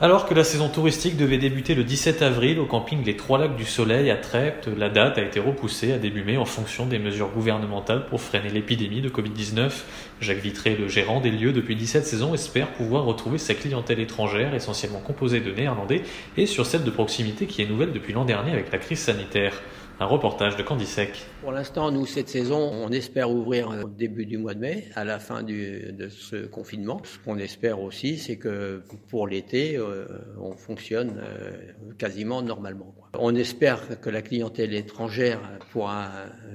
Alors que la saison touristique devait débuter le 17 avril au camping Les Trois Lacs du Soleil à Treptes, la date a été repoussée à début mai en fonction des mesures gouvernementales pour freiner l'épidémie de Covid-19. Jacques Vitré, le gérant des lieux depuis 17 saisons, espère pouvoir retrouver sa clientèle étrangère, essentiellement composée de néerlandais, et sur celle de proximité qui est nouvelle depuis l'an dernier avec la crise sanitaire. Un reportage de Candy Sec. Pour l'instant, nous, cette saison, on espère ouvrir au début du mois de mai, à la fin du, de ce confinement. Ce qu'on espère aussi, c'est que pour l'été, euh, on fonctionne euh, quasiment normalement. On espère que la clientèle étrangère pourra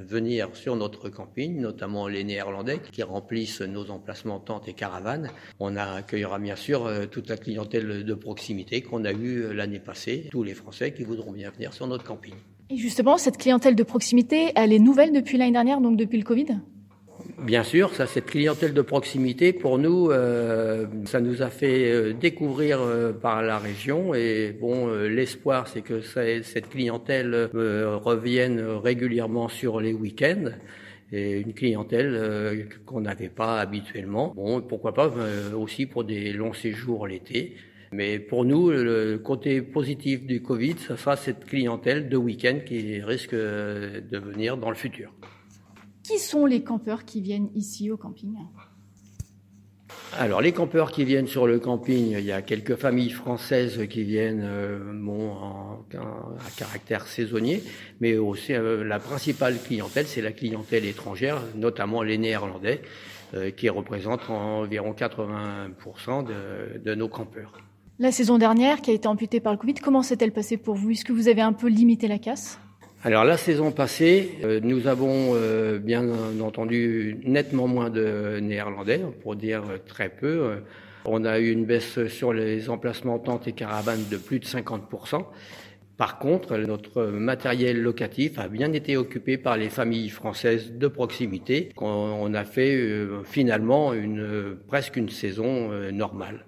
venir sur notre camping, notamment les Néerlandais qui remplissent nos emplacements tentes et caravanes. On accueillera bien sûr euh, toute la clientèle de proximité qu'on a eue l'année passée, tous les Français qui voudront bien venir sur notre camping. Et justement, cette clientèle de proximité, elle est nouvelle depuis l'année dernière, donc depuis le Covid? Bien sûr, ça, cette clientèle de proximité, pour nous, euh, ça nous a fait euh, découvrir euh, par la région. Et bon, l'espoir, c'est que cette clientèle revienne régulièrement sur les week-ends. Et une clientèle qu'on n'avait pas habituellement. Bon, pourquoi pas aussi pour des longs séjours l'été. Mais pour nous, le côté positif du Covid, ce sera cette clientèle de week-end qui risque de venir dans le futur. Qui sont les campeurs qui viennent ici au camping? Alors les campeurs qui viennent sur le camping, il y a quelques familles françaises qui viennent euh, bon, en, à caractère saisonnier, mais aussi euh, la principale clientèle, c'est la clientèle étrangère, notamment les Néerlandais, euh, qui représentent environ 80% de, de nos campeurs. La saison dernière, qui a été amputée par le Covid, comment s'est-elle passée pour vous? Est-ce que vous avez un peu limité la casse? Alors la saison passée, euh, nous avons euh, bien entendu nettement moins de Néerlandais, pour dire très peu. On a eu une baisse sur les emplacements tentes et caravanes de plus de 50%. Par contre, notre matériel locatif a bien été occupé par les familles françaises de proximité. On a fait euh, finalement une, presque une saison normale.